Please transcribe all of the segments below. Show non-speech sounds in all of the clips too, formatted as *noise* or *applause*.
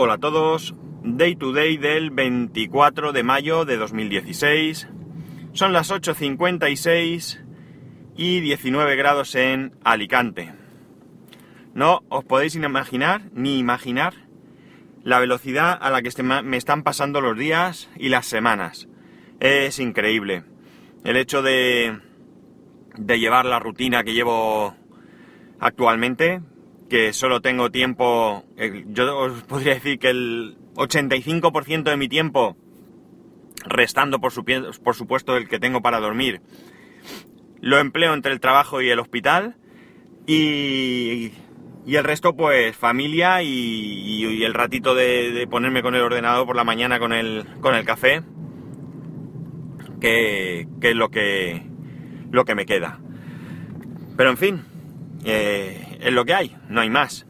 Hola a todos, Day to Day del 24 de mayo de 2016. Son las 8.56 y 19 grados en Alicante. No os podéis imaginar, ni imaginar, la velocidad a la que este me están pasando los días y las semanas. Es increíble. El hecho de, de llevar la rutina que llevo actualmente, que solo tengo tiempo, yo os podría decir que el 85% de mi tiempo, restando por, por supuesto el que tengo para dormir, lo empleo entre el trabajo y el hospital y, y el resto pues familia y, el ratito de, ponerme con el ordenador por la mañana con el, con el café, que, que es lo que, lo que me queda. Pero en fin, eh, es lo que hay, no hay más.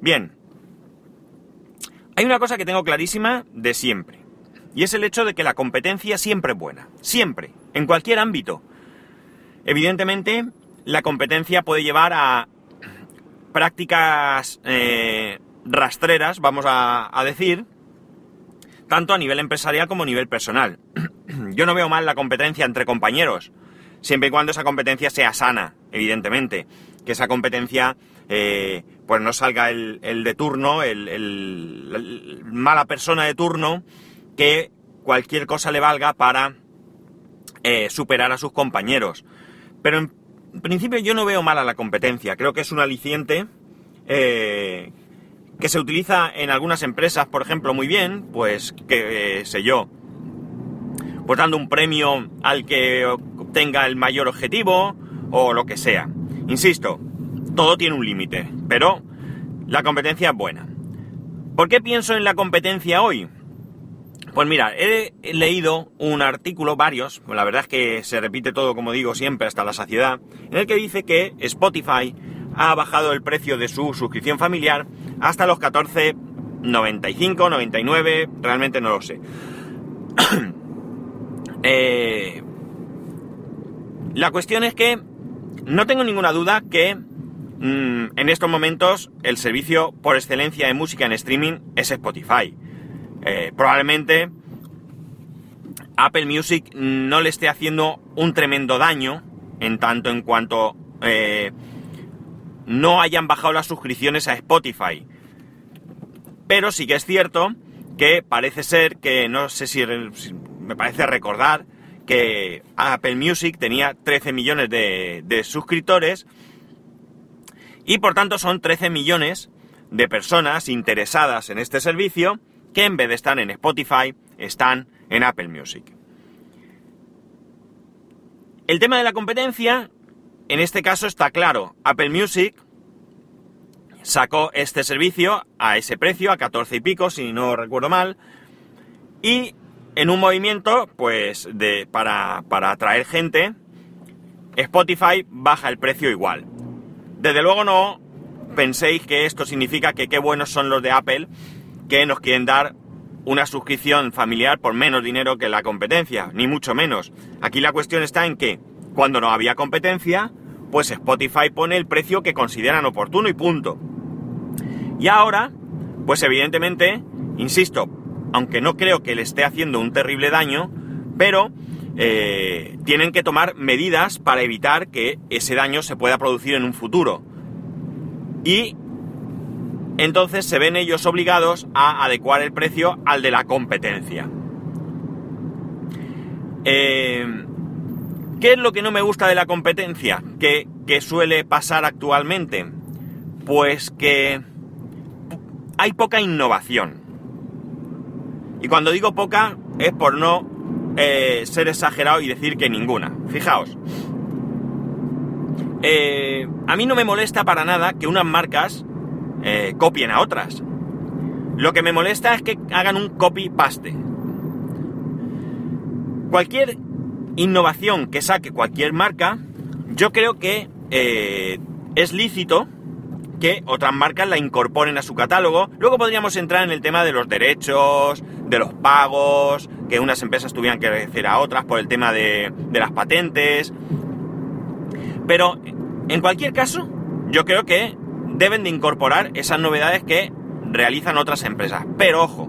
Bien, hay una cosa que tengo clarísima de siempre, y es el hecho de que la competencia siempre es buena, siempre, en cualquier ámbito. Evidentemente, la competencia puede llevar a prácticas eh, rastreras, vamos a, a decir, tanto a nivel empresarial como a nivel personal. *clears throat* Yo no veo mal la competencia entre compañeros, siempre y cuando esa competencia sea sana, evidentemente. Que esa competencia, eh, pues no salga el, de turno, el, mala persona de turno, que cualquier cosa le valga para eh, superar a sus compañeros. Pero en principio yo no veo mala la competencia, creo que es un aliciente eh, que se utiliza en algunas empresas, por ejemplo, muy bien, pues que sé yo, pues dando un premio al que obtenga el mayor objetivo o lo que sea. Insisto, todo tiene un límite, pero la competencia es buena. ¿Por qué pienso en la competencia hoy? Pues mira, he leído un artículo, varios, pues la verdad es que se repite todo, como digo siempre, hasta la saciedad, en el que dice que Spotify ha bajado el precio de su suscripción familiar hasta los 14.95, 99, realmente no lo sé. *coughs* Eh, la cuestión es que no tengo ninguna duda que mm, en estos momentos el servicio por excelencia de música en streaming es Spotify. Eh, probablemente Apple Music no le esté haciendo un tremendo daño en tanto en cuanto eh, no hayan bajado las suscripciones a Spotify. Pero sí que es cierto que parece ser que, no sé si me parece recordar que Apple Music tenía 13 millones de, suscriptores y por tanto son 13 millones de personas interesadas en este servicio que en vez de estar en Spotify están en Apple Music. El tema de la competencia, en este caso está claro. Apple Music sacó este servicio a ese precio, a 14 y pico, si no recuerdo mal, y en un movimiento, pues, de, para, para atraer gente, Spotify baja el precio igual. Desde luego no penséis que esto significa que qué buenos son los de Apple que nos quieren dar una suscripción familiar por menos dinero que la competencia, ni mucho menos. Aquí la cuestión está en que cuando no había competencia, pues Spotify pone el precio que consideran oportuno y punto. Y ahora, pues evidentemente, insisto, aunque no creo que le esté haciendo un terrible daño, pero eh, tienen que tomar medidas para evitar que ese daño se pueda producir en un futuro. Y entonces se ven ellos obligados a adecuar el precio al de la competencia. Eh, ¿Qué es lo que no me gusta de la competencia? que suele pasar actualmente? Pues que hay poca innovación. Y cuando digo poca es por no eh, ser exagerado y decir que ninguna. Fijaos. Eh, a mí no me molesta para nada que unas marcas eh, copien a otras. Lo que me molesta es que hagan un copy-paste. Cualquier innovación que saque cualquier marca, yo creo que es lícito que otras marcas la incorporen a su catálogo. Luego podríamos entrar en el tema de los derechos, de los pagos, que unas empresas tuvieran que agradecer a otras por el tema de, las patentes. Pero, en cualquier caso, yo creo que deben de incorporar esas novedades que realizan otras empresas. Pero ojo,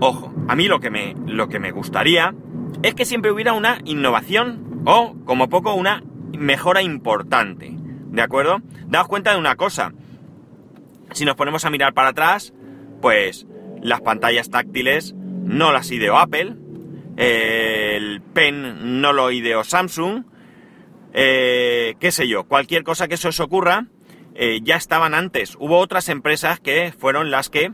ojo, a mí lo que me, lo que me gustaría es que siempre hubiera una innovación o, como poco, una mejora importante. ¿De acuerdo? Daos cuenta de una cosa. Si nos ponemos a mirar para atrás, pues las pantallas táctiles no las ideó Apple, el pen no lo ideó Samsung, eh, qué sé yo, cualquier cosa que se os ocurra, eh, ya estaban antes. Hubo otras empresas que fueron las que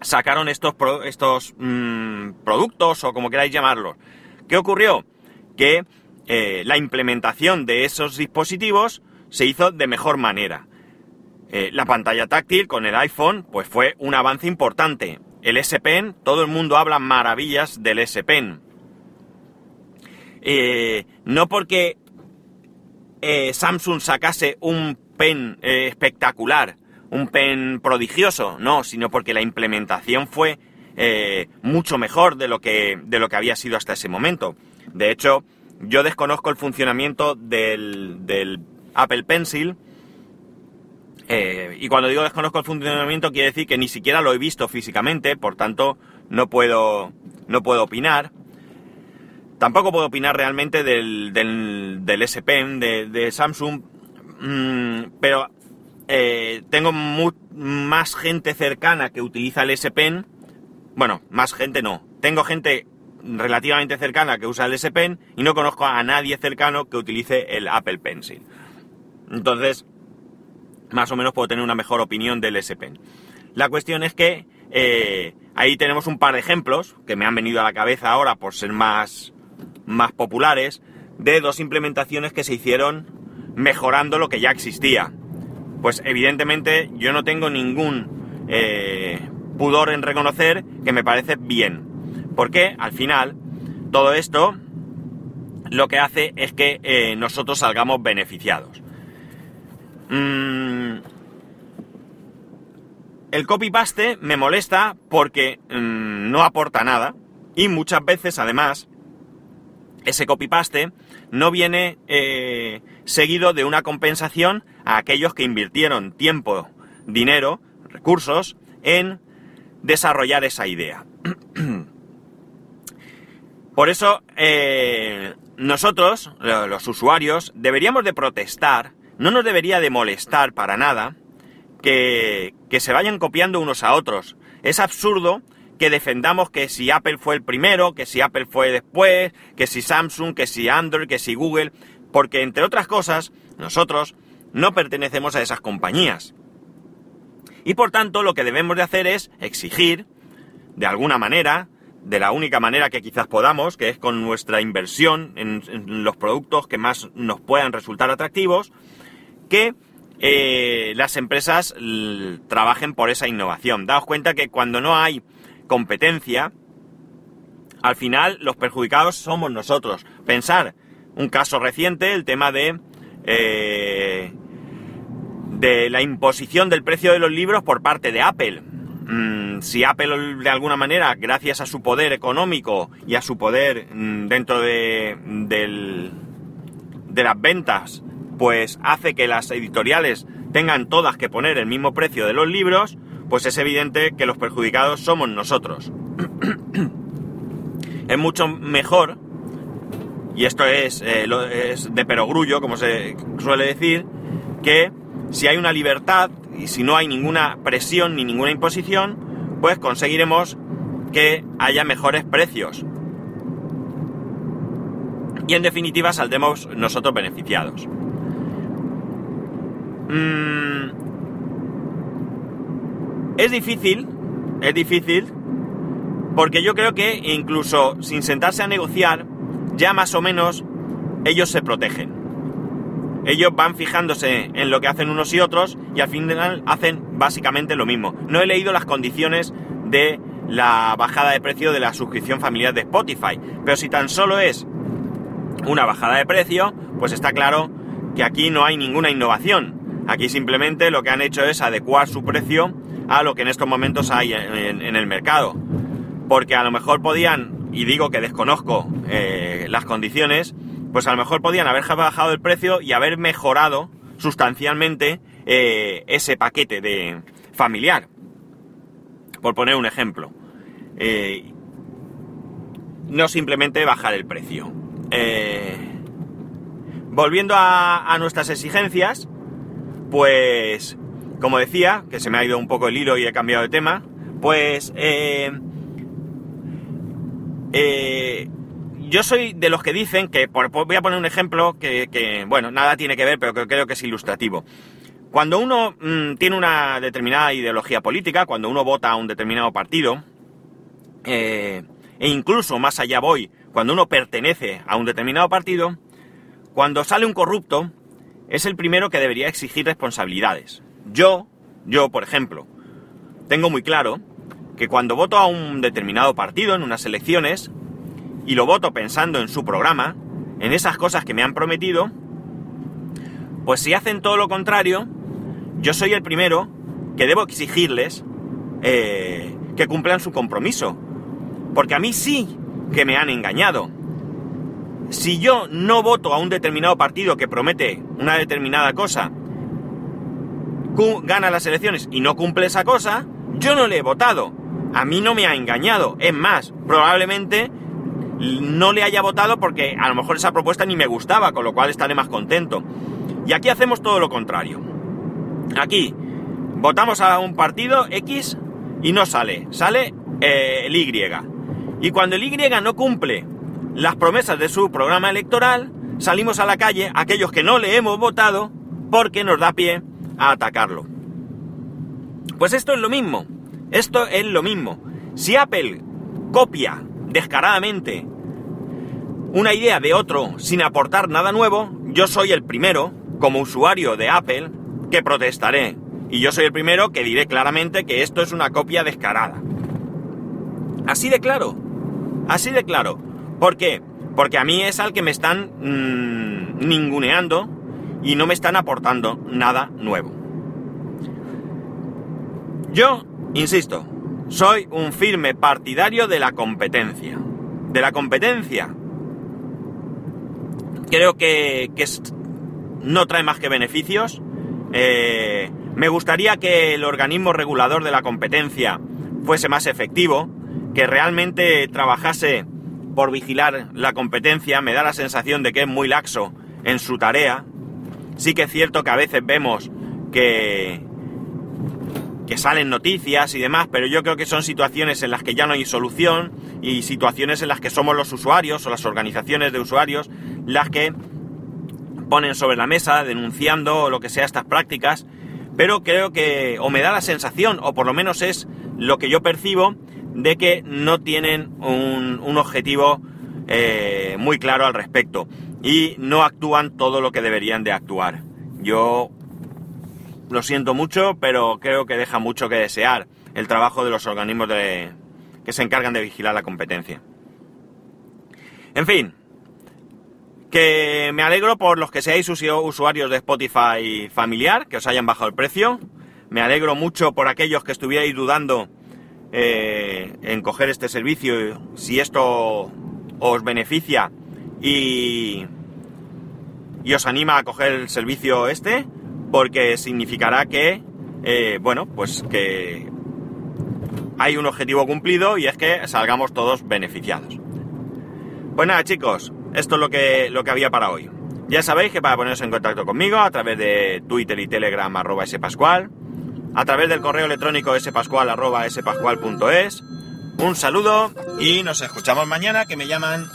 sacaron estos, estos mm, productos o como queráis llamarlos. ¿Qué ocurrió? Que eh, la implementación de esos dispositivos se hizo de mejor manera. la pantalla táctil con el iPhone pues fue un avance importante. El S Pen, todo el mundo habla maravillas del S Pen. no porque eh, Samsung sacase un pen eh, espectacular, un pen prodigioso, no, sino porque la implementación fue eh, mucho mejor de lo, que, de lo que había sido hasta ese momento. De hecho, yo desconozco el funcionamiento del, del Apple Pencil. y cuando digo desconozco el funcionamiento, quiere decir que ni siquiera lo he visto físicamente, por tanto, no puedo, no puedo opinar. Tampoco puedo opinar realmente del, del, S Pen de, Samsung, mm, pero eh, tengo más gente cercana que utiliza el S Pen. Bueno, más gente no. Tengo gente relativamente cercana que usa el S Pen y no conozco a nadie cercano que utilice el Apple Pencil. Entonces, más o menos puedo tener una mejor opinión del S Pen. La cuestión es que eh, ahí tenemos un par de ejemplos que me han venido a la cabeza ahora por ser más, más populares de dos implementaciones que se hicieron mejorando lo que ya existía. Pues evidentemente yo no tengo ningún eh, pudor en reconocer que me parece bien. Porque al final todo esto lo que hace es que eh, nosotros salgamos beneficiados. Mm, el copy-paste me molesta porque mm, no aporta nada y muchas veces además ese copy-paste no viene eh, seguido de una compensación a aquellos que invirtieron tiempo, dinero, recursos en desarrollar esa idea. *clears throat* Por eso, eh, nosotros, los usuarios, deberíamos de protestar, no nos debería de molestar para nada que, que se vayan copiando unos a otros. Es absurdo que defendamos que si Apple fue el primero, que si Apple fue después, que si Samsung, que si Android, que si Google, porque entre otras cosas, nosotros no pertenecemos a esas compañías. Y por tanto, lo que debemos de hacer es exigir, de alguna manera, de la única manera que quizás podamos, que es con nuestra inversión en, los productos que más nos puedan resultar atractivos, que eh, las empresas trabajen por esa innovación. Daos cuenta que cuando no hay competencia, al final los perjudicados somos nosotros. Pensar un caso reciente, el tema de, eh, de la imposición del precio de los libros por parte de Apple. Mm, si Apple de alguna manera, gracias a su poder económico y a su poder mm, dentro de, de las ventas, pues hace que las editoriales tengan todas que poner el mismo precio de los libros, pues es evidente que los perjudicados somos nosotros. *clears throat* es mucho mejor, y esto es, eh, es de perogrullo, como se suele decir, que si hay una libertad y si no hay ninguna presión ni ninguna imposición, pues conseguiremos que haya mejores precios. Y en definitiva saldremos nosotros beneficiados. Mm, es difícil, es difícil, porque yo creo que incluso sin sentarse a negociar, ya más o menos ellos se protegen. Ellos van fijándose en lo que hacen unos y otros y al final hacen básicamente lo mismo. No he leído las condiciones de la bajada de precio de la suscripción familiar de Spotify, pero si tan solo es una bajada de precio, pues está claro que aquí no hay ninguna innovación. Aquí simplemente lo que han hecho es adecuar su precio a lo que en estos momentos hay en, el mercado. Porque a lo mejor podían, y digo que desconozco eh, las condiciones, pues a lo mejor podían haber bajado el precio y haber mejorado sustancialmente eh, ese paquete de familiar. por poner un ejemplo. Eh, no simplemente bajar el precio. Volviendo a, nuestras exigencias, pues, como decía, que se me ha ido un poco el hilo y he cambiado de tema, pues, eh, yo soy de los que dicen que, voy a poner un ejemplo que, bueno, nada tiene que ver, pero que creo que es ilustrativo. Cuando uno mm, tiene una determinada ideología política, cuando uno vota a un determinado partido, eh, e incluso más allá voy, cuando uno pertenece a un determinado partido, cuando sale un corrupto, es el primero que debería exigir responsabilidades. Yo, yo, por ejemplo, tengo muy claro que cuando voto a un determinado partido en unas elecciones, y lo voto pensando en su programa, en esas cosas que me han prometido, pues si hacen todo lo contrario, yo soy el primero que debo exigirles eh, que cumplan su compromiso. Porque a mí sí que me han engañado. Si yo no voto a un determinado partido que promete una determinada cosa, gana las elecciones y no cumple esa cosa, yo no le he votado. A mí no me ha engañado. Es más, probablemente no le haya votado porque a lo mejor esa propuesta ni me gustaba, con lo cual estaré más contento. Y aquí hacemos todo lo contrario. Aquí votamos a un partido X y no sale, sale eh, el Y. Y cuando el Y no cumple las promesas de su programa electoral, salimos a la calle aquellos que no le hemos votado porque nos da pie a atacarlo. Pues esto es lo mismo, esto es lo mismo. Si Apple copia descaradamente una idea de otro sin aportar nada nuevo, yo soy el primero, como usuario de Apple, que protestaré. Y yo soy el primero que diré claramente que esto es una copia descarada. Así de claro. Así de claro. ¿Por qué? Porque a mí es al que me están mm, ninguneando y no me están aportando nada nuevo. Yo, insisto, soy un firme partidario de la competencia. De la competencia. Creo que, que no trae más que beneficios eh, me gustaría que el organismo regulador de la competencia fuese más efectivo, que realmente trabajase por vigilar la competencia. Me da la sensación de que es muy laxo en su tarea. Sí que es cierto que a veces vemos que, que salen noticias y demás, pero yo creo que son situaciones en las que ya no hay solución y situaciones en las que somos los usuarios o las organizaciones de usuarios las que ponen sobre la mesa denunciando lo que sea estas prácticas, pero creo que o me da la sensación, o por lo menos es lo que yo percibo, de que no tienen un, objetivo eh, muy claro al respecto y no actúan todo lo que deberían de actuar. Yo lo siento mucho, pero creo que deja mucho que desear el trabajo de los organismos de, que se encargan de vigilar la competencia. En fin, que me alegro por los que seáis usuarios de Spotify familiar, que os hayan bajado el precio. Me alegro mucho por aquellos que estuvierais dudando eh, en coger este servicio, si esto os beneficia y, y os anima a coger el servicio este, porque significará que, eh, bueno, pues que hay un objetivo cumplido y es que salgamos todos beneficiados. Pues nada chicos, esto es lo que, lo que había para hoy. Ya sabéis que para poneros en contacto conmigo a través de Twitter y Telegram arroba spascual, a través del correo electrónico spascual.es. Un saludo y nos escuchamos mañana que me llaman